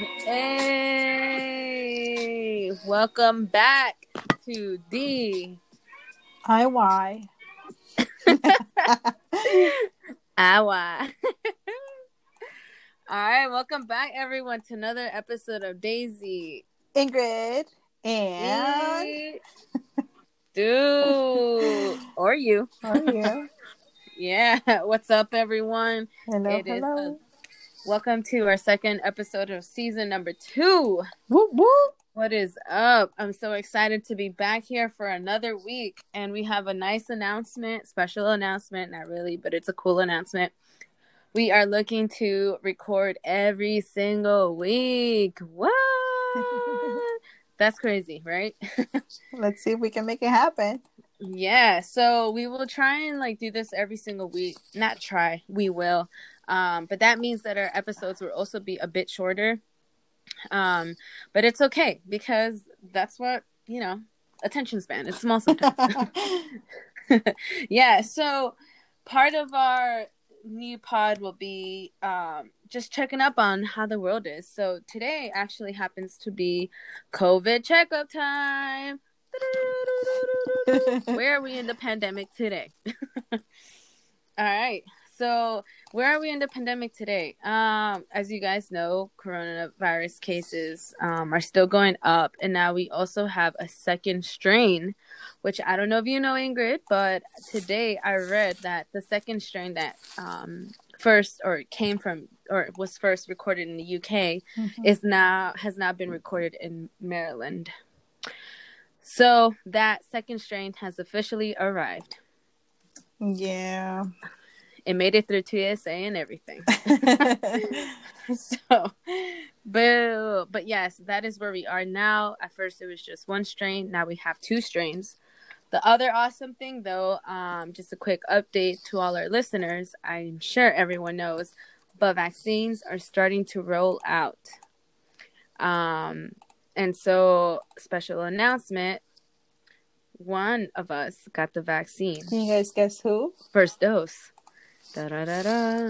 Hey, welcome back to D IY. Awa. All right, welcome back, everyone, to another episode of Daisy. Ingrid and. Dude, or you. are you? Yeah, what's up, everyone? Hello, It is, hello. Welcome to our second episode of season number two. Whoop whoop. What is up? I'm so excited to be back here for another week. And we have a nice announcement, special announcement, not really, but it's a cool announcement. We are looking to record every single week. What? That's crazy, right? Let's see if we can make it happen. yeah. So we will try and like do this every single week. Not try, we will. Um, but that means that our episodes will also be a bit shorter. Um, but it's okay because that's what you know. Attention span is small sometimes. yeah. So part of our new pod will be um, just checking up on how the world is. So today actually happens to be COVID checkup time. Where are we in the pandemic today? All right. So, where are we in the pandemic today? Um, as you guys know, coronavirus cases um, are still going up, and now we also have a second strain, which I don't know if you know, Ingrid, but today I read that the second strain that um, first or came from or was first recorded in the UK Mhm. is now has now been recorded in Maryland. So that second strain has officially arrived. yeah. It made it through TSA and everything. so, but but yes, that is where we are now. At first, it was just one strain. Now we have two strains. The other awesome thing, though, um, just a quick update to all our listeners. I'm sure everyone knows, but vaccines are starting to roll out. Um, and so, special announcement: one of us got the vaccine, Can you guys guess who? first dose. Da da da da.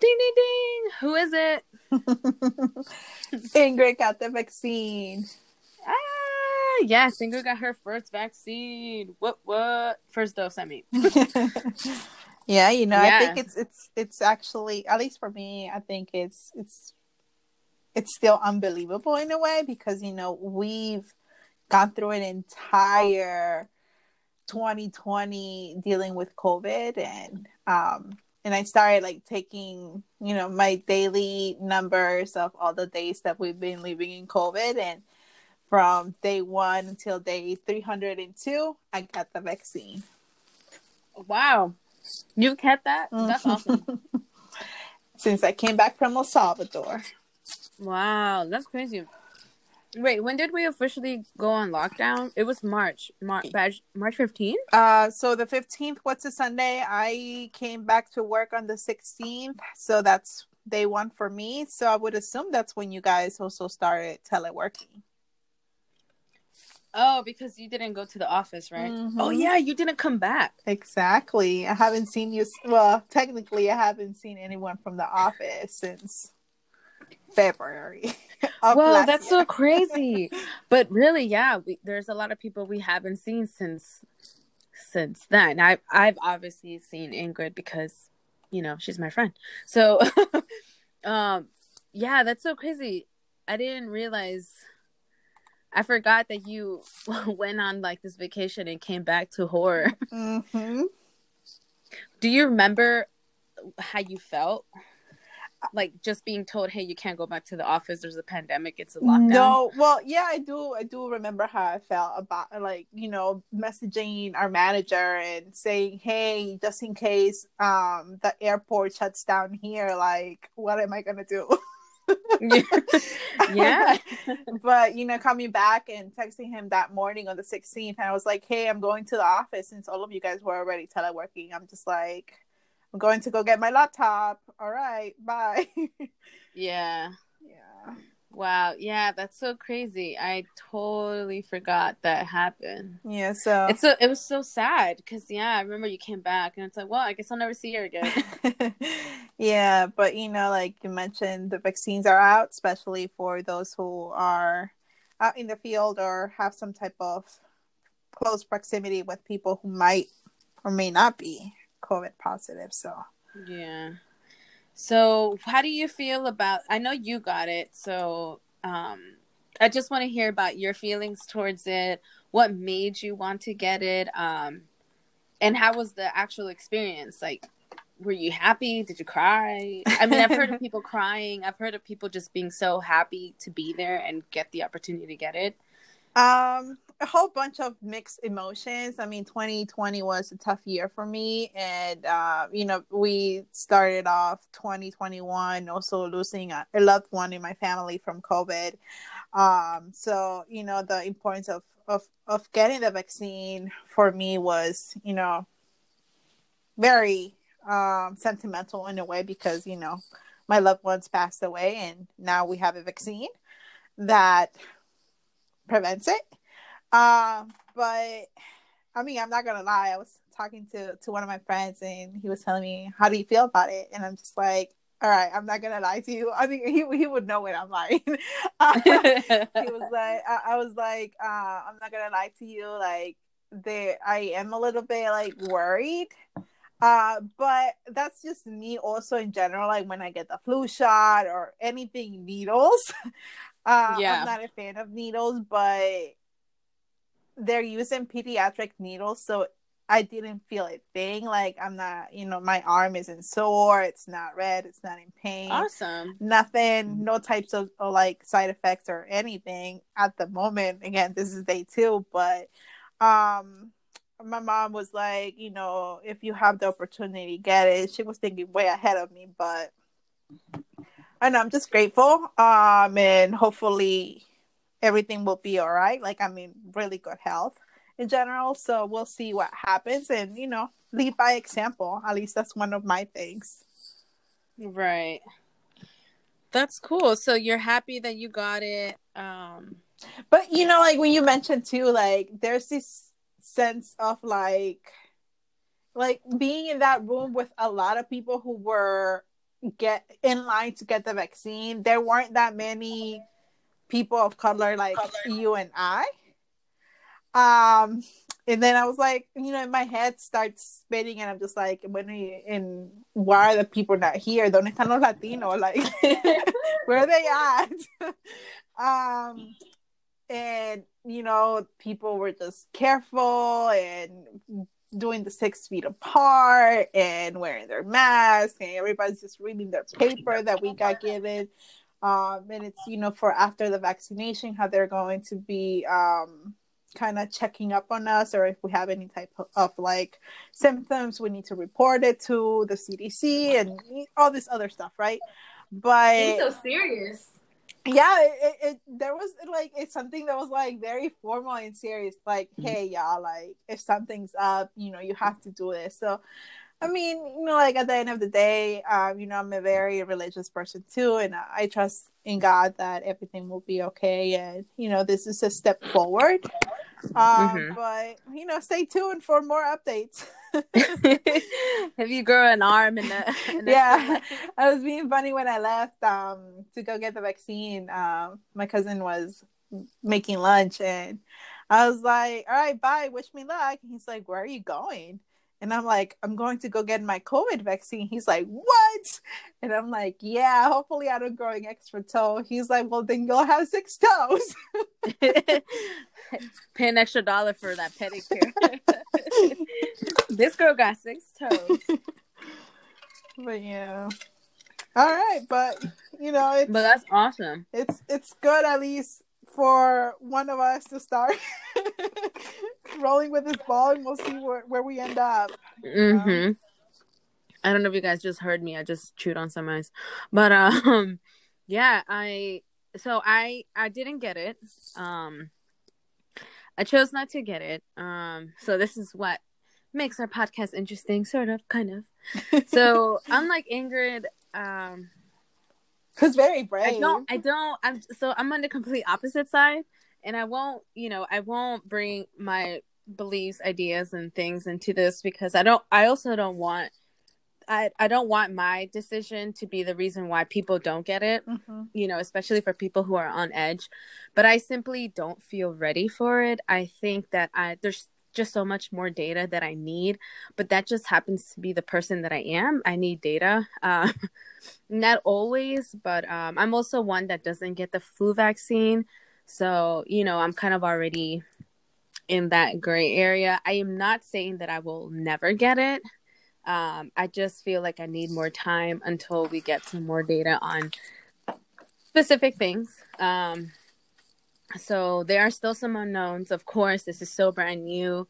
Ding ding ding. Who is it? Ingrid got the vaccine. Ah, yes, Ingrid got her first vaccine. What? What? First dose. I mean. yeah, you know, I think it's it's it's actually at least for me, I think it's it's it's still unbelievable in a way because you know we've gone through an entire 2020 dealing with COVID and um and I started like taking you know my daily numbers of all the days that we've been living in COVID and from day one until day 302 I got the vaccine. Wow. You kept that? That's awesome. Since I came back from El Salvador. Wow, that's crazy. Wait, when did we officially go on lockdown? It was March. March March 15th? Uh, so the 15th, what's a Sunday? I came back to work on the 16th. So that's day one for me. So I would assume that's when you guys also started teleworking. Oh, because you didn't go to the office, right? Mhm. Oh yeah, you didn't come back. Exactly. I haven't seen you. Well, technically, I haven't seen anyone from the office since February. well, that's year. so crazy. but really, yeah, we, there's a lot of people we haven't seen since since then. I I've obviously seen Ingrid because you know she's my friend. So, um, yeah, that's so crazy. I didn't realize. I forgot that you went on like this vacation and came back to horror. Mhm. Do you remember how you felt? Like just being told, "Hey, you can't go back to the office. There's a pandemic. It's a lockdown." No, well, yeah, I do. I do remember how I felt about like you know messaging our manager and saying, "Hey, just in case um the airport shuts down here, like what am I gonna do?" yeah. but you know, coming back and texting him that morning on the 16th, and I was like, "Hey, I'm going to the office since all of you guys were already teleworking. I'm just like, I'm going to go get my laptop. All right, bye." Yeah. yeah. Wow. Yeah, that's so crazy. I totally forgot that happened. Yeah, so It's so it was so sad because yeah, I remember you came back and it's like, well, I guess I'll never see her again. yeah, but you know, like you mentioned, the vaccines are out, especially for those who are out in the field or have some type of close proximity with people who might or may not be COVID positive. So yeah. So how do you feel about I know you got it, so um I just want to hear about your feelings towards it. What made you want to get it? Um and how was the actual experience? Like were you happy? Did you cry? I mean, I've heard of people crying. I've heard of people just being so happy to be there and get the opportunity to get it. Um, a whole bunch of mixed emotions. I mean, 2020 was a tough year for me, and uh, you know, we started off 2021 also losing a, a loved one in my family from COVID. Um, so you know, the importance of of of getting the vaccine for me was, you know, very um, sentimental in a way because you know my loved ones passed away, and now we have a vaccine that prevents it. Um, but I mean, I'm not gonna lie. I was talking to to one of my friends, and he was telling me, "How do you feel about it?" And I'm just like, "All right, I'm not gonna lie to you. I think he he would know when I'm lying." uh, he was like, I, I was like, uh, "I'm not gonna lie to you. Like, there, I am a little bit like worried." Uh, but that's just me also in general. Like when I get the flu shot or anything needles, uh, Yeah. I'm not a fan of needles, but they're using pediatric needles, so I didn't feel a thing. Like I'm not, you know, my arm isn't sore, it's not red, it's not in pain, awesome. nothing, no types of, of like side effects or anything at the moment. Again, this is day two, but um my mom was like, you know, if you have the opportunity, get it. She was thinking way ahead of me, but and I'm just grateful. Um, and hopefully everything will be all right. Like I'm in really good health in general, so we'll see what happens, and you know, lead by example. At least that's one of my things. Right. That's cool. So you're happy that you got it. Um But you know, like when you mentioned too, like there's this sense of like, like being in that room with a lot of people who were get in line to get the vaccine. There weren't that many people of color like you and I. Um, and then I was like, you know, my head starts spinning, and I'm just like, when are you, and why are the people not here? ¿Dónde están los latinos? Like, where are they at? um, and you know, people were just careful and doing the six feet apart and wearing their masks, and everybody's just reading their paper that we got given. Um, and it's you know for after the vaccination how they're going to be um kind of checking up on us or if we have any type of, of like symptoms we need to report it to the cdc and all this other stuff right? But so serious. yeah it, it, it there was like it's something that was like very formal and serious like hey y'all like if something's up you know you have to do this. So i mean you know like at the end of the day um you know i'm a very religious person too and i, trust in god that everything will be okay and you know this is a step forward. Um Mhm. but you know stay tuned for more updates. Have you grown an arm in the, yeah. I was being funny when i left um to go get the vaccine. Um my cousin was making lunch and i was like all right bye wish me luck. And he's like where are you going and i'm like i'm going to go get my covid vaccine he's like what and i'm like yeah hopefully i don't grow an extra toe he's like well then you'll have six toes Pay an extra dollar for that pedicure. this girl got six toes. but yeah all right but you know it's But that's awesome. it's it's good at least for one of us to start rolling with this ball and we'll see where, where we end up hmm I don't know if you guys just heard me. I just chewed on some ice. But um yeah, I so I I didn't get it. Um I chose not to get it. Um so this is what makes our podcast interesting, sort of, kind of. So unlike Ingrid, um It's very brave. I don't. I don't. I'm so I'm on the complete opposite side, and I won't. You know, I won't bring my beliefs, ideas, and things into this because I don't. I also don't want. I I don't want my decision to be the reason why people don't get it. Mm-hmm. You know, especially for people who are on edge. But I simply don't feel ready for it. I think that I there's just so much more data that I need, but that just happens to be the person that I am. I need data. Uh, not always, but um, I'm also one that doesn't get the flu vaccine. So, you know, I'm kind of already in that gray area. I am not saying that I will never get it. Um, I just feel like I need more time until we get some more data on specific things. Um, so there are still some unknowns. Of course, this is so brand new.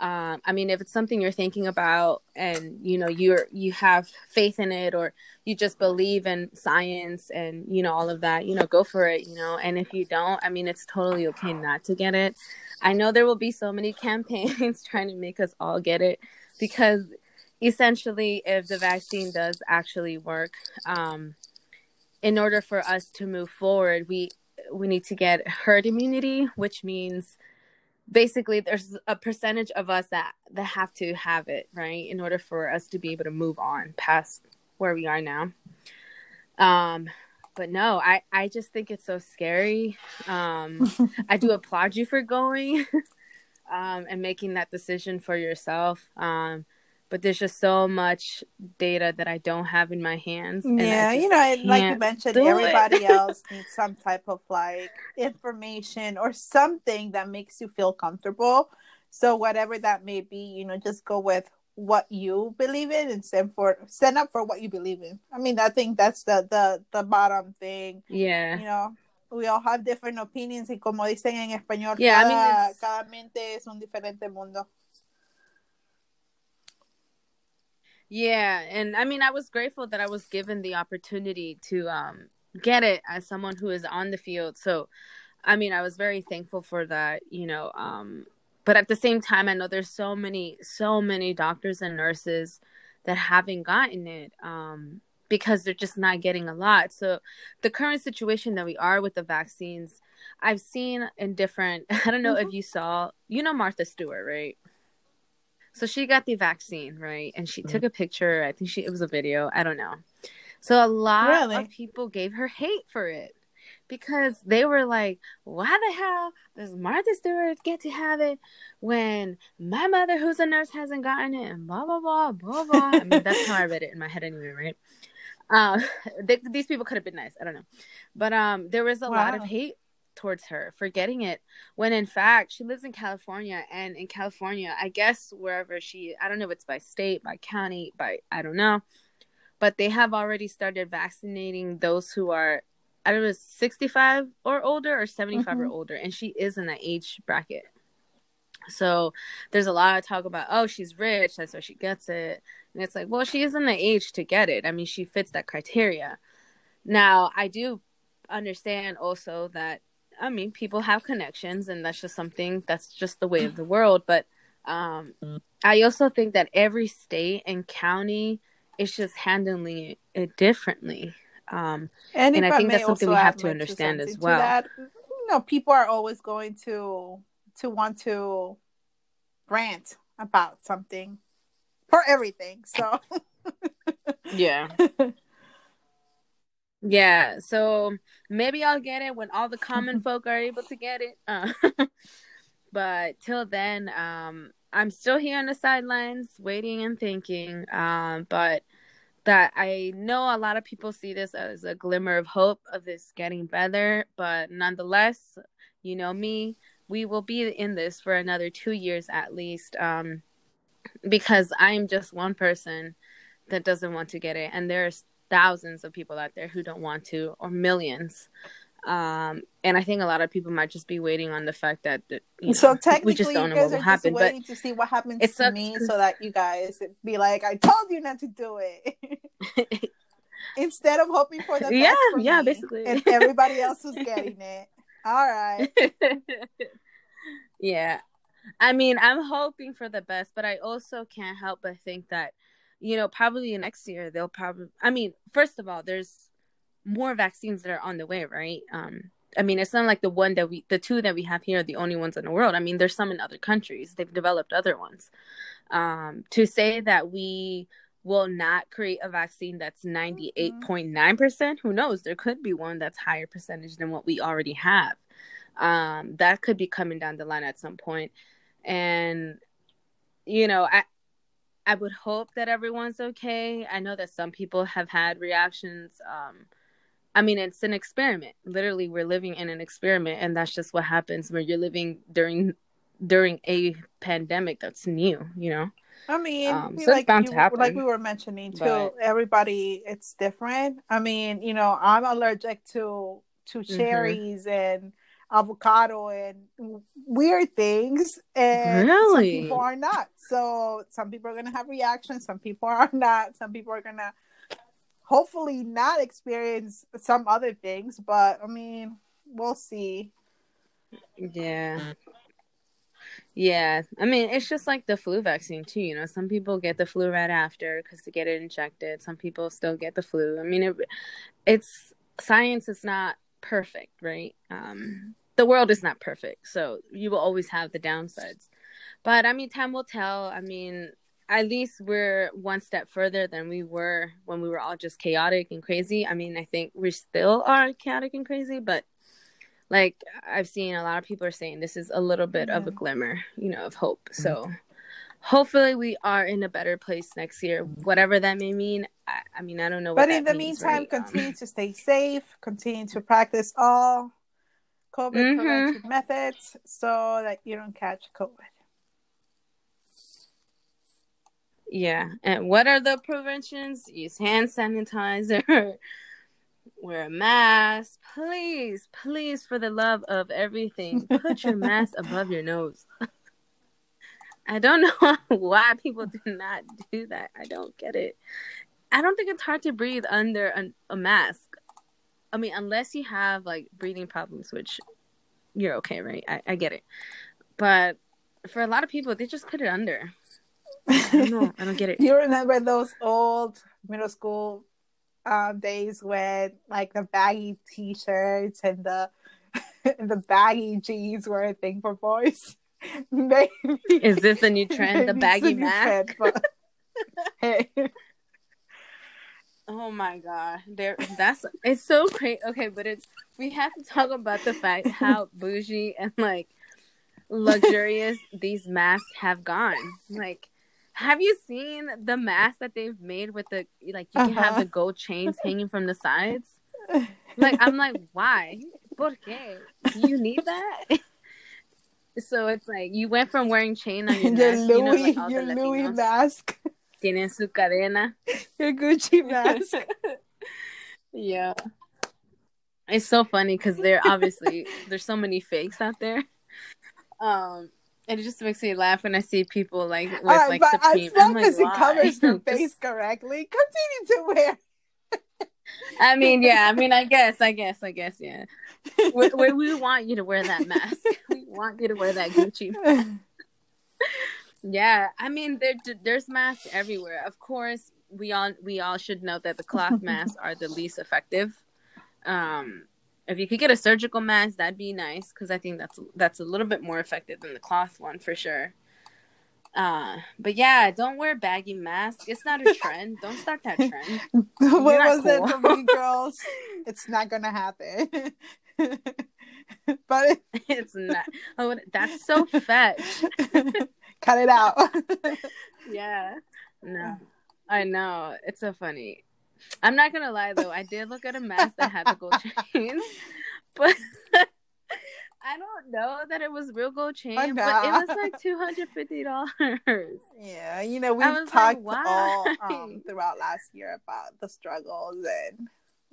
Um, I mean, if it's something you're thinking about and you know you're you have faith in it or you just believe in science and you know all of that, you know, go for it. You know, and if you don't, I mean, it's totally okay not to get it. I know there will be so many campaigns trying to make us all get it because essentially, if the vaccine does actually work, um, in order for us to move forward, we we need to get herd immunity, which means basically there's a percentage of us that that have to have it right in order for us to be able to move on past where we are now. Um but no i i just think it's so scary. Um i do applaud you for going um and making that decision for yourself. Um but there's just so much data that I don't have in my hands. Yeah, you know, like you mentioned, everybody else needs some type of like information or something that makes you feel comfortable. So whatever that may be, you know, just go with what you believe in and stand for stand up for what you believe in. I mean, I think that's the the the bottom thing. Yeah. You know, we all have different opinions y como dicen en español, yeah, cada, I mean, cada mente es un diferente mundo. Yeah, and I mean, I was grateful that I was given the opportunity to um, get it as someone who is on the field. So, I mean, I was very thankful for that, you know. Um, but at the same time, I know there's so many, so many doctors and nurses that haven't gotten it um, because they're just not getting a lot. So, the current situation that we are with the vaccines, I've seen in different. I don't know mm-hmm. if you saw, you know, Martha Stewart, right? So she got the vaccine, right? And she mm-hmm. took a picture. I think she it was a video. I don't know. So a lot really? of people gave her hate for it because they were like, "Why the hell does Martha Stewart get to have it when my mother, who's a nurse, hasn't gotten it?" And blah blah blah blah blah. I mean, that's how I read it in my head anyway, right? Uh, they, these people could have been nice. I don't know, but um, there was a wow. lot of hate towards her forgetting it when in fact she lives in California and in California I guess wherever she I don't know if it's by state by county by I don't know but they have already started vaccinating those who are I don't know 65 or older or 75 mm-hmm. or older and she is in that age bracket so there's a lot of talk about oh she's rich that's why she gets it and it's like well she is in the age to get it I mean she fits that criteria now I do understand also that I mean, people have connections, and that's just something that's just the way of the world. But um, I also think that every state and county is just handling it differently. Um, and, and I think that's something we have to understand as well. That, you know, people are always going to to want to rant about something for everything. So yeah. Yeah, so maybe I'll get it when all the common folk are able to get it. Uh, but till then, um, I'm still here on the sidelines, waiting and thinking. Um, but that I know a lot of people see this as a glimmer of hope of this getting better. But nonetheless, you know me, we will be in this for another two years at least. Um, because I'm just one person that doesn't want to get it, and there's thousands of people out there who don't want to, or millions. Um, and I think a lot of people might just be waiting on the fact that, that you know, so technically we just don't know what will happen. Waiting but to see what happens to sucks, me, so that you guys be like, "I told you not to do it." Instead of hoping for the yeah, yeah, basically, and everybody else was getting it. All right. yeah, I mean, I'm hoping for the best, but I also can't help but think that you know, probably next year they'll probably. I mean, first of all, there's more vaccines that are on the way, right? Um, I mean, it's not like the one that we, the two that we have here are the only ones in the world. I mean, there's some in other countries. They've developed other ones. Um, to say that we will not create a vaccine that's 98.9%, who knows? There could be one that's higher percentage than what we already have. Um, that could be coming down the line at some point. And, you know, I, I would hope that everyone's okay. I know that some people have had reactions. Um, I mean, it's an experiment. Literally, we're living in an experiment, and that's just what happens when you're living during during a pandemic that's new. You know. I mean, um, so like, you, like we were mentioning too, but... everybody it's different. I mean, you know, I'm allergic to to mm-hmm. cherries mm-hmm. and avocado and weird things and really? some people are not. So some people are going to have reactions some people are not. Some people are going to hopefully not experience some other things but i mean we'll see. Yeah. Yeah. I mean it's just like the flu vaccine too you know? Some people get the flu right after because to get it injected. Some people still get the flu. I mean it, it's science is not perfect, right? Um, the world is not perfect, so you will always have the downsides. But I mean, time will tell. I mean, at least we're one step further than we were when we were all just chaotic and crazy. I mean, I think we still are chaotic and crazy, but like I've seen a lot of people are saying this is a little bit yeah. of a glimmer, you know, of hope. Mm-hmm. So hopefully we are in a better place next year, whatever that may mean. I, I mean, I don't know. but in the means, meantime, right? continue um, to stay safe, continue to practice all COVID mm-hmm. prevention methods so that you don't catch COVID. Yeah. And what are the preventions? Use hand sanitizer, wear a mask. Please, please, for the love of everything, put your mask above your nose. I don't know why people do not do that. I don't get it. I don't think it's hard to breathe under a, a mask. I mean, unless you have like breathing problems, which you're okay, right? I, I get it. But for a lot of people, they just put it under. I don't. I don't get it. you remember those old middle school um, days when like the baggy t-shirts and the and the baggy jeans were a thing for boys? maybe is this the new trend? The baggy mask. Trend, hey. Oh my god, there. That's it's so great. Okay, but it's we have to talk about the fact how bougie and like luxurious these masks have gone. Like, have you seen the mask that they've made with the like you can uh-huh. have the gold chains hanging from the sides? Like, I'm like, why? ¿Por qué? Do you need that? So it's like you went from wearing chain on your, your mask, Louis, you know, like your Louis mask. Tienen su cadena. Your Gucci mask. yeah. It's so funny because there obviously there's so many fakes out there. Um, and it just makes me laugh when I see people like with uh, like Supreme. As long like, as it covers the face correctly, continue to wear. I mean, yeah. I mean, I guess, I guess, I guess, yeah. We, we, we want you to wear that mask. We want you to wear that Gucci. yeah, I mean, there there's masks everywhere. Of course, we all we all should know that the cloth masks are the least effective. Um, if you could get a surgical mask, that'd be nice because I think that's that's a little bit more effective than the cloth one for sure. Uh, but yeah, don't wear baggy masks. It's not a trend. don't start that trend. what was cool. it, girls? it's not gonna happen. but it... it's not. Oh, that's so fetch. Cut it out. yeah. No, I know. It's so funny. I'm not gonna lie though. I did look at a mask that had the gold chains, but I don't know that it was real gold chain, but it was like two hundred fifty dollars. Yeah, you know we've talked like, all um, throughout last year about the struggles and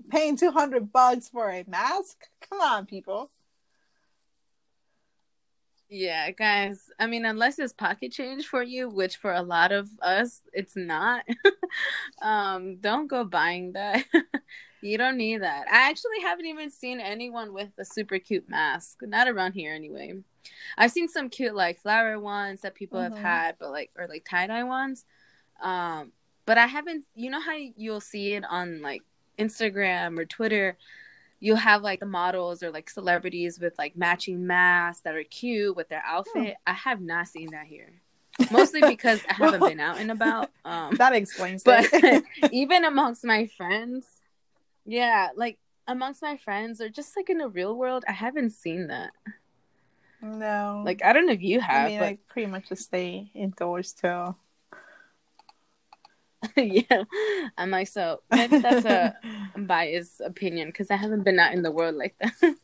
paying two hundred bucks for a mask. Come on, people. Yeah, guys. I mean, unless it's pocket change for you, which for a lot of us it's not. um, don't go buying that. You don't need that. I actually haven't even seen anyone with a super cute mask. Not around here anyway. I've seen some cute like flower ones that people mm-hmm. have had, but like or like tie dye ones. Um, but I haven't. You know how you'll see it on like Instagram or Twitter, you'll have like the models or like celebrities with like matching masks that are cute with their outfit. I have not seen that here. Mostly because I haven't been out and about. Um, that explains but it. even amongst my friends, yeah, like amongst my friends or just like in the real world, I haven't seen that. no. Like I don't know if you have, I mean, but I pretty much just stay indoors too. yeah, I'm like so. Maybe that's a biased opinion because I haven't been out in the world like that.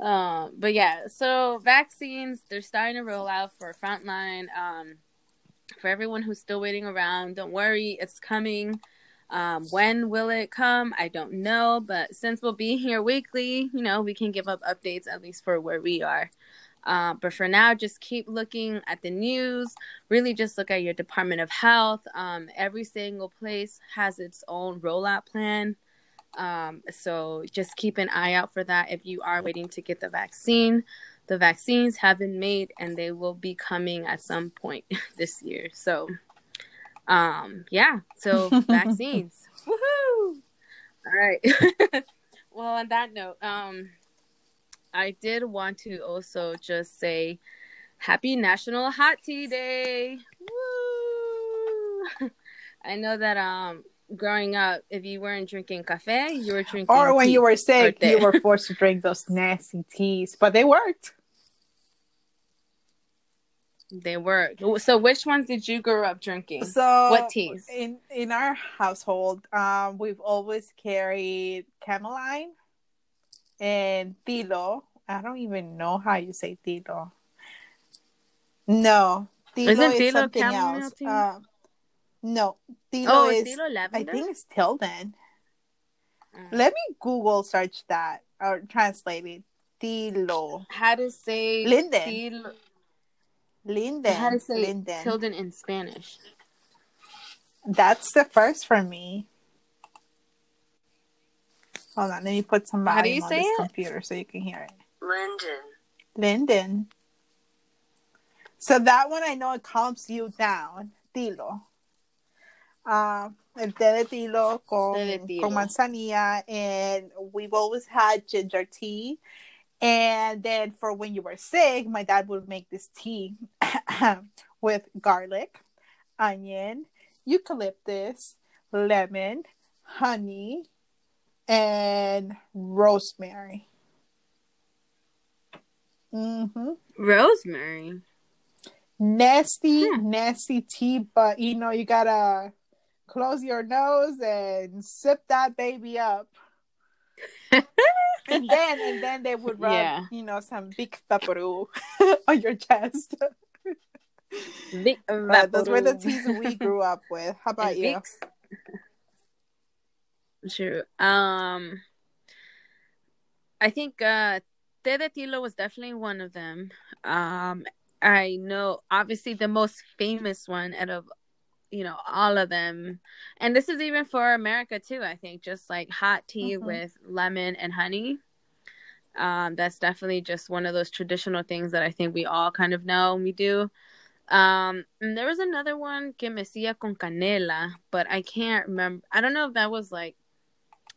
um, but yeah, so vaccines they're starting to roll out for frontline. Um, for everyone who's still waiting around, don't worry, it's coming. Um, when will it come? I don't know, but since we'll be here weekly, you know, we can give up updates at least for where we are. Uh, but for now, just keep looking at the news. Really, just look at your Department of Health. Um, every single place has its own rollout plan. Um, so just keep an eye out for that if you are waiting to get the vaccine. The vaccines have been made and they will be coming at some point this year. So, um, yeah, so vaccines. Woohoo! All right. well, on that note, um, I did want to also just say happy National Hot Tea Day. Woo! I know that um growing up, if you weren't drinking cafe, you were drinking or when you were sick, you were forced to drink those nasty teas, but they worked. They were. So which ones did you grow up drinking? So What teas? in in our household? Um, we've always carried cameline and tilo. I don't even know how you say tilo. No, tilo Isn't is tilo something else. Um, no, tilo oh, is. is Tilo I think it's Tilden. Mm. Let me Google search that or translate it. Tilo. How to say Linden. Tilo- Linden. How to say Linden. Tilden in Spanish? That's the first for me. Hold on, let me put some How do volume you on say this it? computer so you can hear it. Linden. Linden. So that one I know it calms you down. Tilo. Um, el té de tilo con, de tilo. con manzanilla, and we've always had ginger tea. And then for when you were sick, my dad would make this tea with garlic, onion, eucalyptus, lemon, honey, and rosemary. Mm-hmm. Rosemary. nasty, Hmm. nasty tea, but you know, you gotta close your nose and sip that baby up. and then and then they would rub, Yeah. you know, some big vaporu on your chest. Uh, those were the teas we grew up with. How about And you? True. Um, I think uh, Té de Tilo was definitely one of them. Um, I know, obviously, the most famous one out of you know all of them, and this is even for America too. I think just like hot tea Mhm. with lemon and honey. Um, that's definitely just one of those traditional things that I think we all kind of know we do. Um, and there was another one que mecía con canela, but I can't remember. I don't know if that was like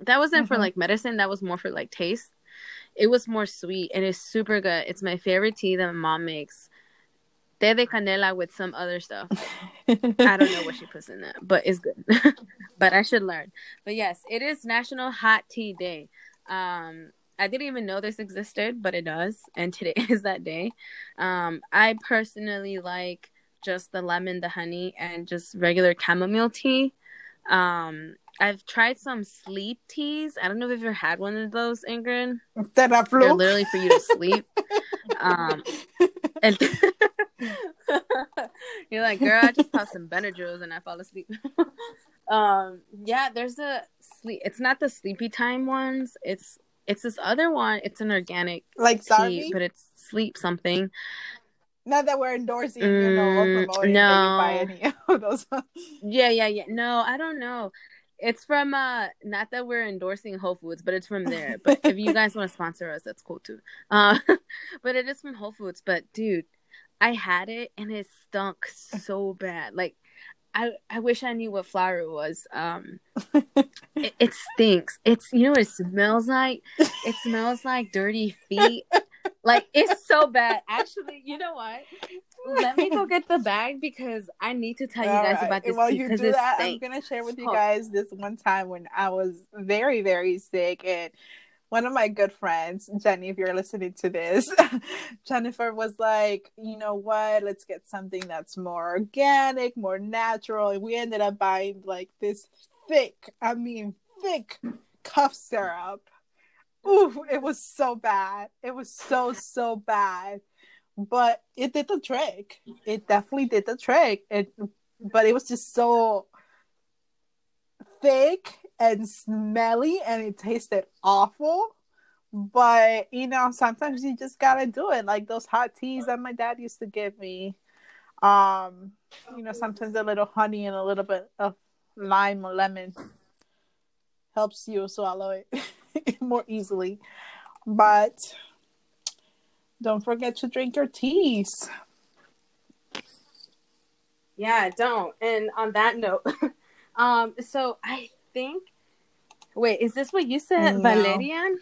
that wasn't for Mhm. like medicine. That was more for like taste. It was more sweet and it's super good. It's my favorite tea that my mom makes. Té de canela with some other stuff. I don't know what she puts in that, but it's good. but I should learn. But yes, it is National Hot Tea Day. Um, I didn't even know this existed, but it does, and today is that day. Um, I personally like just the lemon, the honey, and just regular chamomile tea. Um, I've tried some sleep teas. I don't know if you've ever had one of those, Ingrid. They're literally for you to sleep. um, and you're like, girl, I just popped some Benadryls and I fall asleep. um, yeah, there's a sleep. It's not the sleepy time ones. It's it's this other one. It's an organic like tea, but it's sleep something. Not that we're endorsing, you know, or Mm, promoting no. buy any of those. Yeah, yeah, yeah. No, I don't know. It's from uh not that we're endorsing Whole Foods, but it's from there. But if you guys want to sponsor us, that's cool too. Uh but it is from Whole Foods. But dude, I had it and it stunk so bad. Like I I wish I knew what flour it was. Um, it, it stinks. It's you know what it smells like. It smells like dirty feet. Like it's so bad. Actually, you know what? Let me go get the bag because I need to tell you guys right. about this While tea you do that, I'm gonna share with you guys this one time when I was very, very sick, and one of my good friends, Jenny, if you're listening to this, Jennifer was like, you know what? Let's get something that's more organic, more natural, and we ended up buying like this thick, I mean, thick cough syrup. Ooh, it was so bad. It was so so bad, but it did the trick. It definitely did the trick. It, but it was just so thick and smelly, and it tasted awful. But you know, sometimes you just gotta do it. Like those hot teas that my dad used to give me. Um, you know, sometimes a little honey and a little bit of lime or lemon helps you swallow it more easily. But don't forget to drink your teas. Yeah, don't. And on that note, um, so I think wait, is this what you said? No. Valerian?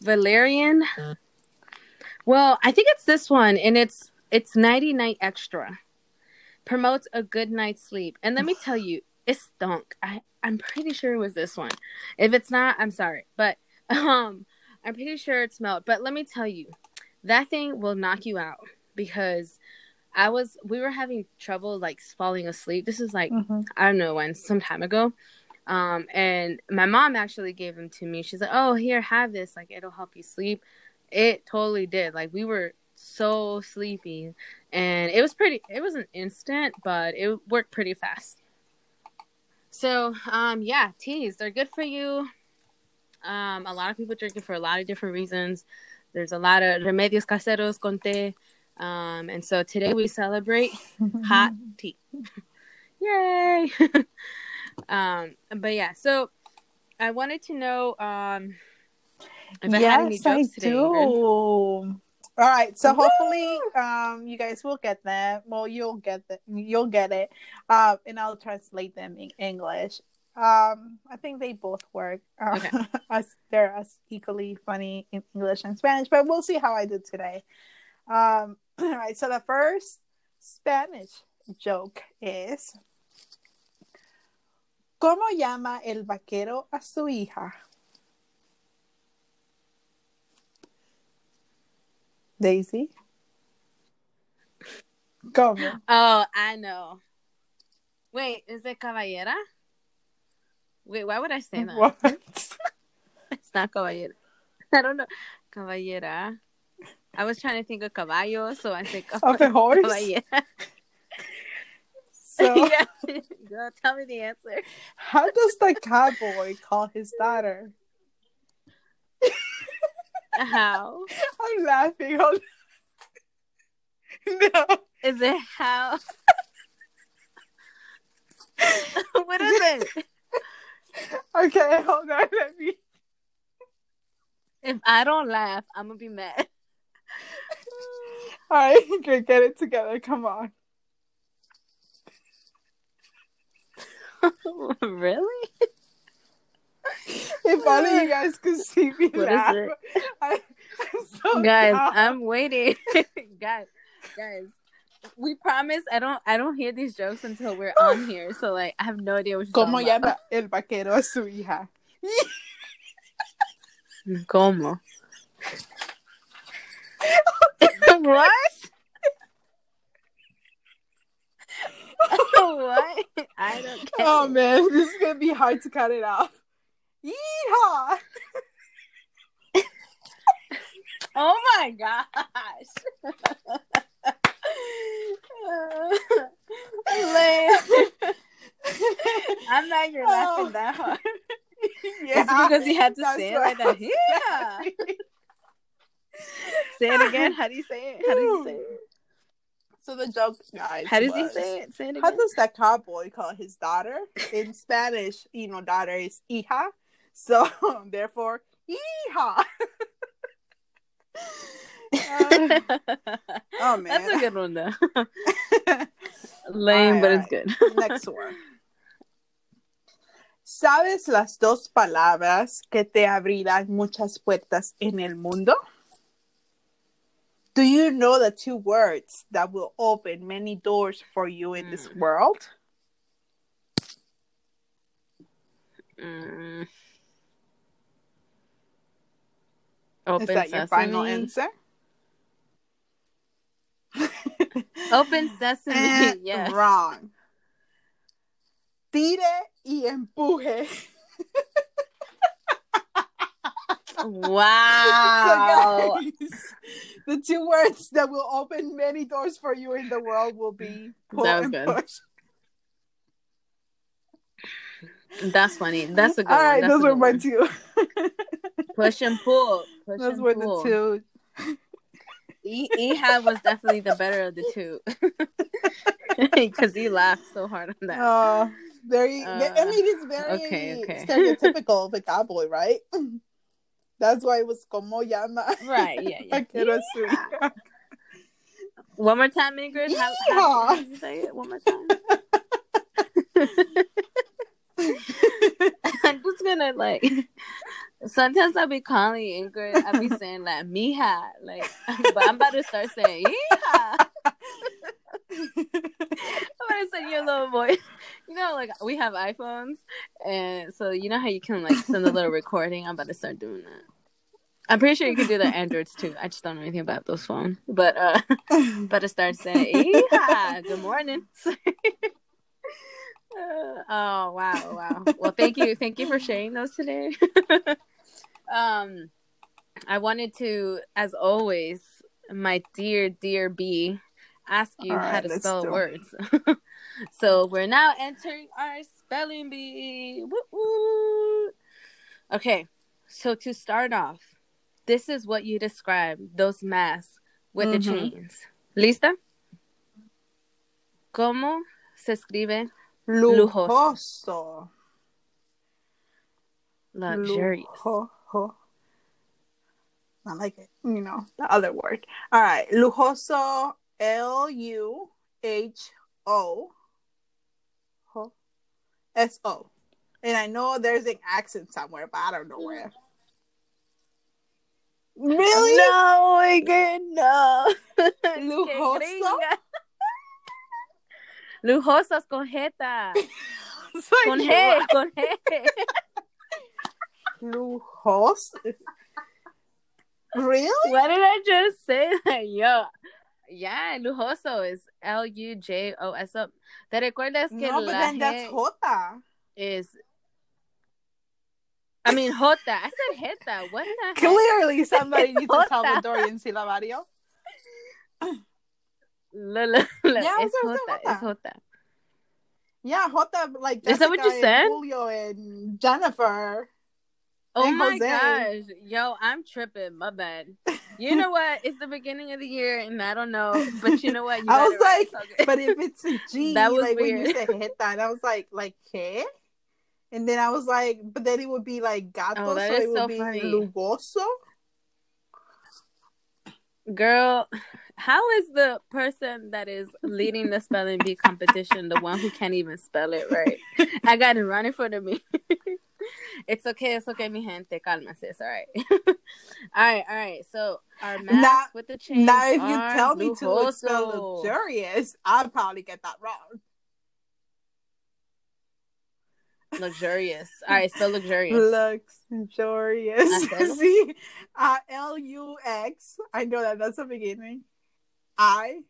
Valerian? Well, I think it's this one and it's it's nighty night extra. Promotes a good night's sleep. And let me tell you, it stunk. I, I'm pretty sure it was this one. If it's not, I'm sorry. But um I'm pretty sure it smelled. But let me tell you, that thing will knock you out because I was we were having trouble like falling asleep. This is like Mhm. I don't know when, some time ago. Um, and my mom actually gave them to me. She's like, "Oh, here, have this. Like, it'll help you sleep." It totally did. Like, we were so sleepy, and it was pretty. It was an instant, but it worked pretty fast. So, um, yeah, teas they're good for you. Um, a lot of people drink it for a lot of different reasons. There's a lot of remedios caseros con té. Um, and so today we celebrate hot tea. Yay! um, but yeah, so I wanted to know um if I had any yes, I today. do. All right, so hopefully, um, you guys will get them. Well, you'll get the, you'll get it, um, and I'll translate them in English. Um, I think they both work. Uh, Okay. as they're as equally funny in English and Spanish, but we'll see how I do today. Um, all right, so the first Spanish joke is. ¿Cómo llama el vaquero a su hija? Daisy? ¿Cómo? Oh, I know. Wait, is it caballera? Wait, why would I say that? What? It's not caballera. I don't know. Caballera. I was trying to think of caballo, so I said Of a horse? caballera. So, yeah. Girl, tell me the answer. how does the cowboy call his daughter? How? I'm laughing. Hold No. Is it how? what is it? Okay, hold on. Let me. If I don't laugh, I'm gonna be mad. All right, okay, get it together. Come on. really? If only you guys could see me What is laugh. it? I, I'm so guys, dumb. I'm waiting. guys, guys, we promise I don't I don't hear these jokes until we're on here. So like I have no idea what you're ¿Cómo talking about. llama el vaquero a su hija? ¿Cómo? what? what? I don't Oh it. man, this is gonna be hard to cut it off. Yeehaw! Oh my gosh. I'm not even laughing Oh. that hard. yeah, Is it because you had to say it like that? Yeah. Say it again. How do you say it? How do you say it? So the joke, guys. How does he say it? Say it again. How does that cowboy call his daughter? In Spanish, you know, daughter is hija. So therefore, hija. Uh, oh man. That's a good one though. Lame, All but it's good. Next one. ¿Sabes las dos palabras que te abrirán muchas puertas en el mundo? Do you know the two words that will open many doors for you in this Mm. world? Mm. Is Open that your final sesame. answer? Open sesame. Eh, yes. Wrong. Tire y empuje. Wow. So guys, the two words that will open many doors for you in the world will be pull and good. push. That's funny. That's a good All one. those were my one. two. Push and pull. Push those and were pull. the two. E- Ehab was definitely the better of the two. Because he laughed so hard on that. Uh, very. I Uh, mean, it's very okay, okay. stereotypical of a cowboy, right? That's why it was como llama. Right, yeah, yeah. Vaquero suyo. One more time, Ingrid. How, how, how did you say it? One more time. I'm just gonna like. Sometimes I'll be calling Ingrid. I'll be saying like "mija," like, but I'm about to start saying "hija." I'm gonna send you a little voice. You know, like we have iPhones, and so you know how you can like send a little recording. I'm about to start doing that. I'm pretty sure you can do the Androids too. I just don't know anything about those phones, but uh, about to start saying "hija." Good morning. Oh wow, wow. Well, thank you, thank you for sharing those today. um, I wanted to, as always, my dear, dear B, ask you how to spell words. so we're now entering our spelling bee. Woo woo. Okay, so to start off, this is what you describe those masks with the Mhm. chains. ¿Lista? ¿Cómo se escribe Lujoso. luxurious? Lujoso. I like it. You know, the other word. All right. Lujoso. L U H O. S O. And I know there's an accent somewhere, but I don't know where. Really? No, Ingrid, no. Lujoso? Lujosas con jeta. Like, Con G, con G. Lujos? Really? What did I just say? That? Yo. Yeah, lujoso is L U J O S O. ¿Te recuerdas que No, but la then that's Jota. is. I mean, jota. I said jeta. What the heck? Clearly, somebody needs a. Salvadorian syllabario. La, la, la. Yeah, I es was gonna jota. Es jota. Yeah, Jota, like Is that what you Jessica and said? Julio and Jennifer. Oh and my Jose. gosh. Yo, I'm tripping. My bad. You know what? It's the beginning of the year and I don't know. But you know what? You I was right. like, It's. But if it's a G, That was like when you weird. said Jeta, and I was like, like ¿qué? And then I was like, but then it would be like gato, Oh, so it would so be funny. lugoso. Girl, how is the person that is leading the spelling bee competition the one who can't even spell it right? I got it right in front of me. it's okay, it's okay, mi gente. Cálmase, it's all right. all right, all right. So our mask Now- with the chains Now, if you tell me to spell luxurious, I'll probably get that wrong. luxurious. All right, spell luxurious. Luxurious. Hacerlo. See, uh, L U X. I know that that's the beginning. I.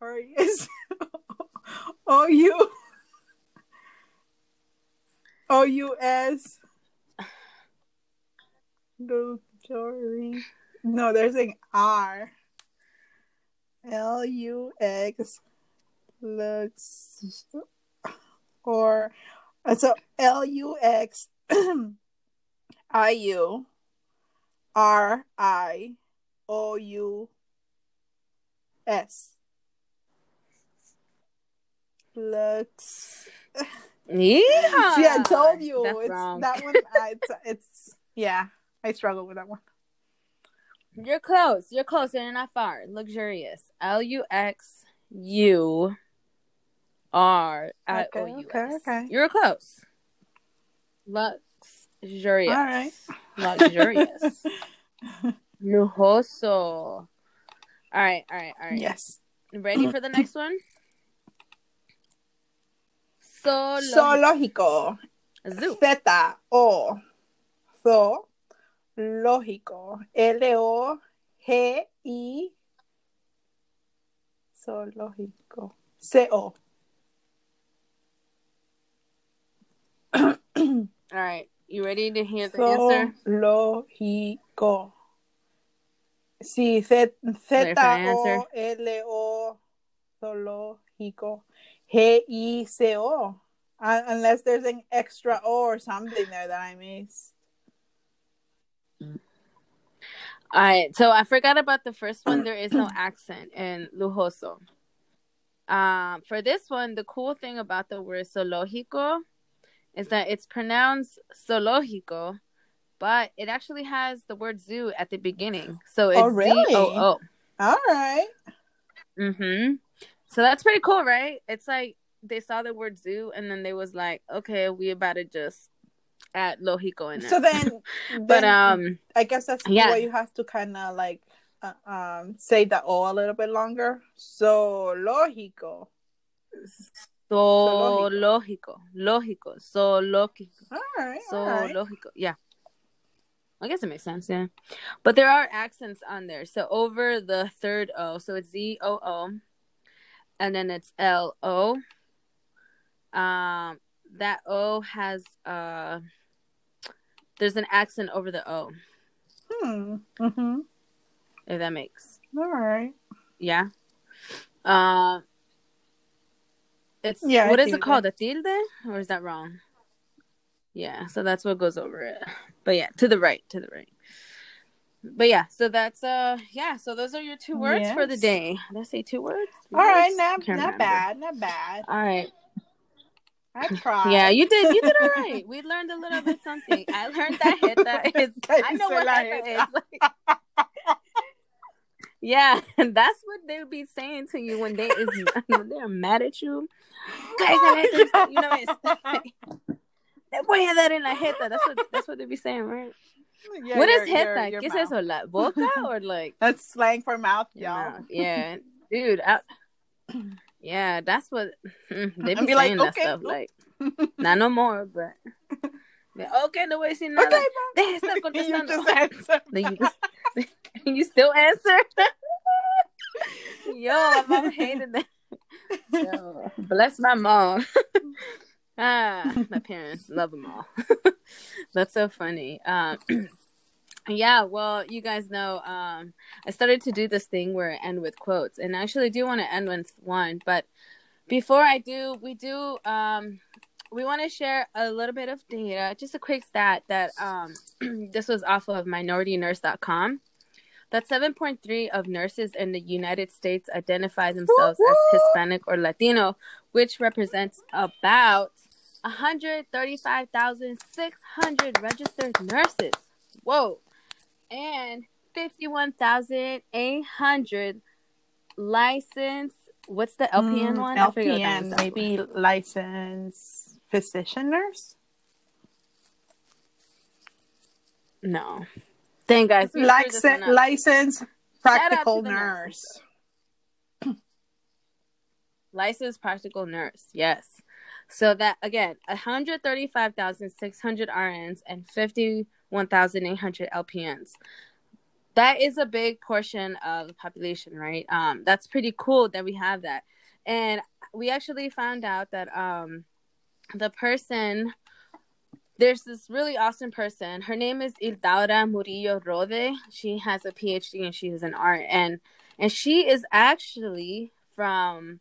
Or is O U O U S. No, Luxury. No, they're saying R. L U X. Lux. Or uh, so L U X I U R I O U S. Lux. Yeah. See, I told you That's it's wrong. that one. It's, it's yeah. I struggle with that one. You're close. You're close. You're not far. Luxurious. L U X U R I O U Okay, okay, okay. You're close. Luxurious. All right. Luxurious. Lujoso. All right, all right, all right. Yes. Ready for the next one? Solo. Zoológico. Zoo. Z O. Zo. Lógico. L O G I. Zoológico. C O. All right. You ready to hear the answer? Zoológico. Sí, Z Z for the answer? O L O zoológico. G I C O. Uh, unless there's an extra O or something there that I missed. All right. So I forgot about the first one. There is no accent in lujoso. Um, for this one, the cool thing about the word zoológico is that it's pronounced zoológico, but it actually has the word zoo at the beginning. So it's Oh, really? Z O O. All right. Mm-hmm. So that's pretty cool, right? It's like they saw the word zoo and then they was like, okay, we about to just add logico in there. So then, but um, I guess that's yeah. why you have to kind of like uh, um say the O a little bit longer. So lógico. so lógico, lógico, so lógico, All right. so all right. lógico. Yeah. I guess it makes sense, yeah. But there are accents on there. So over the third O, so it's Z O O, and then it's L O. Um, that O has uh, there's an accent over the O. Hmm. Mm-hmm. If that makes All right. yeah. Uh, it's Yeah, what is tilde. it called? A tilde, or is that wrong? Yeah, so that's what goes over it. But yeah, to the right, to the right. But yeah, so that's uh yeah, so those are your two words for the day. Did I say two words? Three All right. words? Not Can't not remember. bad. Not bad. All right. I tried. Yeah, you did. You did all right. We learned a little bit something. I learned that heta is. I know what heta is. yeah, and that's what they be saying to you when they is when they're mad at you. Guys, you know, it's, voy a dar en la jeta. That's what that's what they be saying, right? Yeah, what is your- your- jeta? your ¿Qué es eso? La boca or like That's slang for mouth, y'all. mouth? Yeah, dude. I, yeah, that's what mm, they be be like, that okay, stuff. no. Like, not no more, but. Okay, no voy a decir nada. Okay, Deja de estar you just answer. You just you still answer. Yo, my mom hated that. Yo, bless my mom. Ah, my parents love them all. That's so funny. Um, yeah, well, you guys know, um, I started to do this thing where I end with quotes, and I actually do want to end with one. But before I do, we do um, we want to share a little bit of data, just a quick stat that um, this was off of minorityNurse.com. That 7.3 of nurses in the United States identify themselves as Hispanic or Latino, which represents about 135,600 registered nurses. Whoa. And 51,800 licensed. What's the LPN Mm, one? I forget what that LPN, maybe licensed physician nurse. No. Dang, guys. we screwed this one License, licensed practical nurse. Licensed practical nurse. Yes. So that again, 135,600 RNs and 51,800 LPNs. That is a big portion of the population, right? Um, that's pretty cool that we have that. And we actually found out that um, the person, there's this really awesome person. Her name is Ildaura Murillo Rohde. She has a PhD and she is an RN. And she is actually from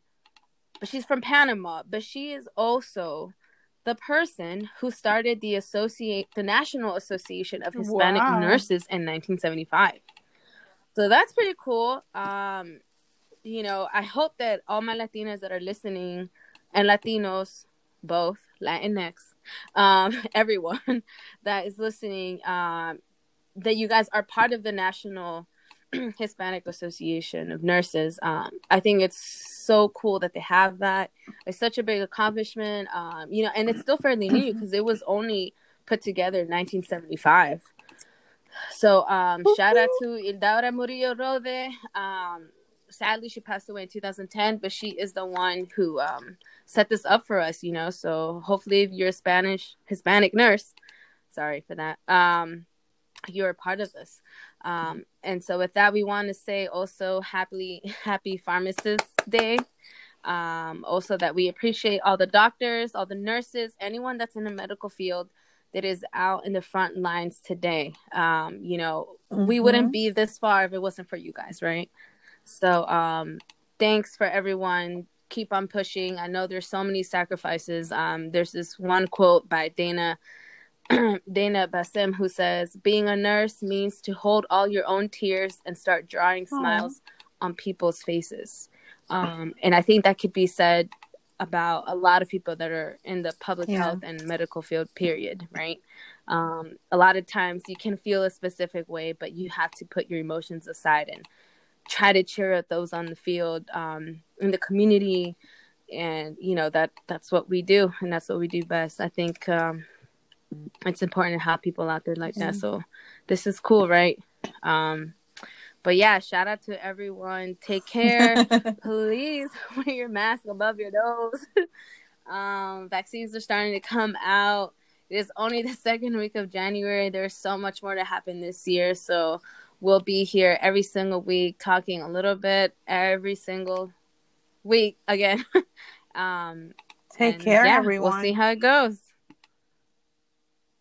but she's from Panama, but she is also the person who started the associate the National Association of Hispanic Wow. Nurses in 1975. So that's pretty cool. Um, you know, I hope that all my Latinas that are listening and Latinos, both Latinx, um, everyone that is listening, um, that you guys are part of the national Hispanic Association of Nurses. Um, I think it's so cool that they have that. It's such a big accomplishment, um, you know, and it's still fairly new because it was only put together in 1975. So um, shout out to Ildaura Murillo Rohde. Um, sadly, she passed away in 2010, but she is the one who um, set this up for us, you know. So hopefully, if you're a Spanish Hispanic nurse, sorry for that, um, you're a part of this. Um, and so with that, we want to say also happily happy Pharmacist Day. Um, also that we appreciate all the doctors, all the nurses, anyone that's in the medical field that is out in the front lines today. Um, you know, mm-hmm. we wouldn't be this far if it wasn't for you guys, right? So um, thanks for everyone. Keep on pushing. I know there's so many sacrifices. Um, there's this one quote by Dana Dana Basim, who says, Being a nurse means to hold all your own tears and start drawing Aww. smiles on people's faces. Um, and I think that could be said about a lot of people that are in the public yeah. health and medical field, period, right? Um, a lot of times you can feel a specific way, but you have to put your emotions aside and try to cheer up those on the field, um, in the community. And, you know, that that's what we do, and that's what we do best. I think um, it's important to have people out there like that. So this is cool, right? Um, but yeah, shout out to everyone. Take care. Please wear your mask above your nose. um, vaccines are starting to come out. It is only the second week of January. There's so much more to happen this year. So we'll be here every single week talking a little bit every single week again. um, Take care, yeah, everyone. We'll see how it goes.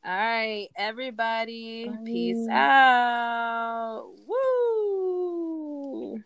All right, everybody. Bye. Peace out. Woo!